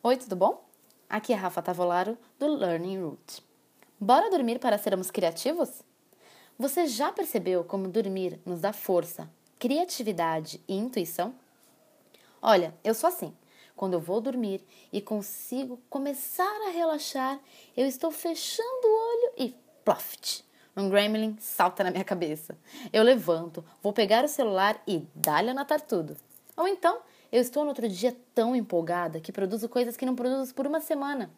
Oi, tudo bom? Aqui é Rafa Tavolaro, do Learning Root. Bora dormir para sermos criativos? Você já percebeu como dormir nos dá força, criatividade e intuição? Olha, eu sou assim. Quando eu vou dormir e consigo começar a relaxar, eu estou fechando o olho e ploft! Um gremlin salta na minha cabeça. Eu levanto, vou pegar o celular e dá-lhe anotar tudo. Ou então, eu estou no outro dia tão empolgada que produzo coisas que não produzo por uma semana.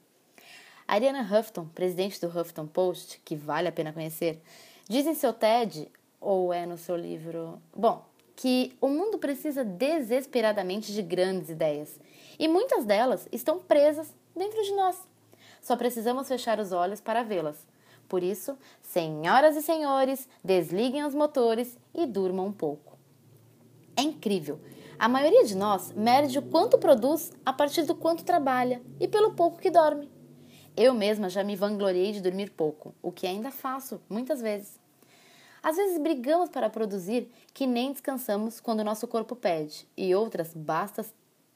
Ariana Huffington, presidente do Huffington Post, que vale a pena conhecer, diz em seu TED, ou é no seu livro, bom, que o mundo precisa desesperadamente de grandes ideias e muitas delas estão presas dentro de nós. Só precisamos fechar os olhos para vê-las. Por isso, senhoras e senhores, desliguem os motores e durmam um pouco. É incrível a maioria de nós mede o quanto produz a partir do quanto trabalha e pelo pouco que dorme. Eu mesma já me vangloriei de dormir pouco, o que ainda faço muitas vezes. Às vezes brigamos para produzir que nem descansamos quando nosso corpo pede, e outras basta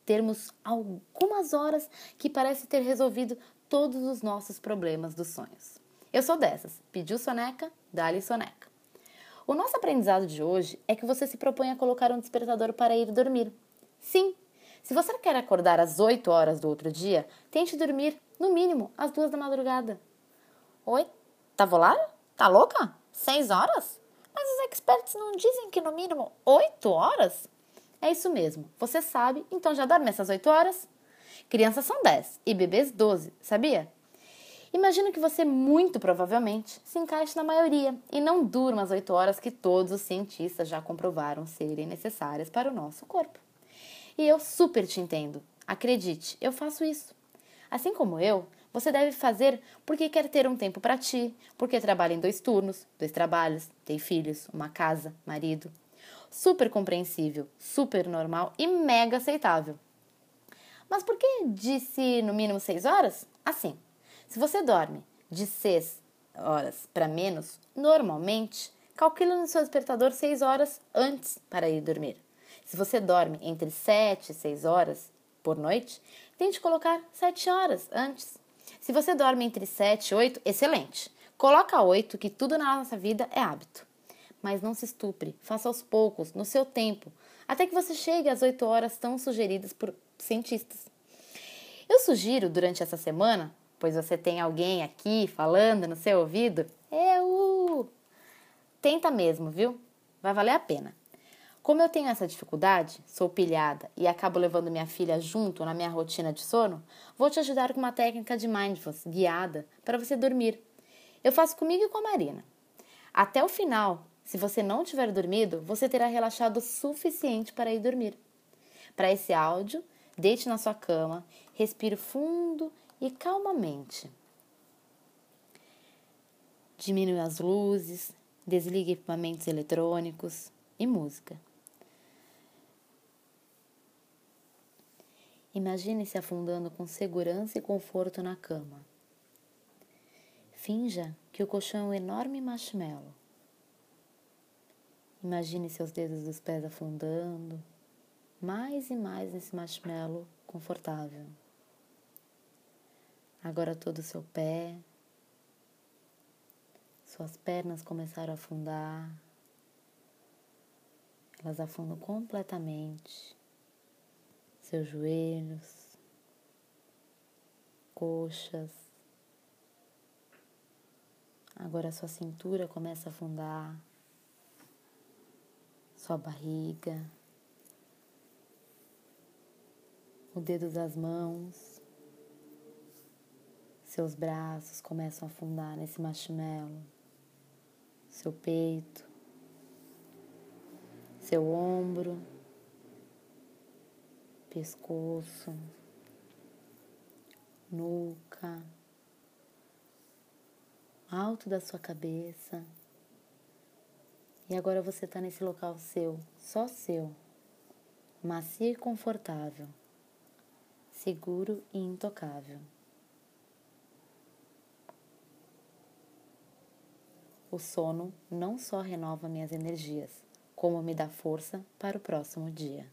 termos algumas horas que parece ter resolvido todos os nossos problemas dos sonhos. Eu sou dessas. Pediu soneca, dá-lhe soneca. O nosso aprendizado de hoje é que você se propõe a colocar um despertador para ir dormir. Sim, se você quer acordar às 8 horas do outro dia, tente dormir, no mínimo, às duas da madrugada. Oi? Tá volado? Tá louca? Seis horas? Mas os experts não dizem que no mínimo oito horas? É isso mesmo. Você sabe, então já dorme essas oito horas? Crianças são 10 e bebês 12, sabia? Imagino que você muito provavelmente se encaixe na maioria e não durma as 8 horas que todos os cientistas já comprovaram serem necessárias para o nosso corpo. E eu super te entendo. Acredite, eu faço isso. Assim como eu, você deve fazer porque quer ter um tempo para ti, porque trabalha em dois turnos, dois trabalhos, tem filhos, uma casa, marido. Super compreensível, super normal e mega aceitável. Mas por que disse no mínimo seis horas? Assim, se você dorme de 6 horas para menos, normalmente, calcule no seu despertador 6 horas antes para ir dormir. Se você dorme entre 7 e 6 horas por noite, tente colocar 7 horas antes. Se você dorme entre 7 e 8, excelente. Coloca 8, que tudo na nossa vida é hábito. Mas não se estupre, faça aos poucos, no seu tempo, até que você chegue às 8 horas tão sugeridas por cientistas. Eu sugiro, durante essa semana, pois você tem alguém aqui falando no seu ouvido, eu. Tenta mesmo, viu? Vai valer a pena. Como eu tenho essa dificuldade, sou pilhada e acabo levando minha filha junto na minha rotina de sono, vou te ajudar com uma técnica de mindfulness guiada para você dormir. Eu faço comigo e com a Marina. Até o final, se você não tiver dormido, você terá relaxado o suficiente para ir dormir. Para esse áudio, deite na sua cama, respire fundo e calmamente. Diminui as luzes, desligue equipamentos eletrônicos e música. Imagine-se afundando com segurança e conforto na cama. Finja que o colchão é um enorme marshmallow. Imagine seus dedos dos pés afundando mais e mais nesse marshmallow confortável. Agora todo o seu pé, suas pernas começaram a afundar, elas afundam completamente, seus joelhos, coxas. Agora sua cintura começa a afundar, sua barriga, o dedo das mãos. Seus braços começam a afundar nesse marshmallow, seu peito, seu ombro, pescoço, nuca, alto da sua cabeça. E agora você está nesse local seu, só seu, macio e confortável, seguro e intocável. O sono não só renova minhas energias, como me dá força para o próximo dia.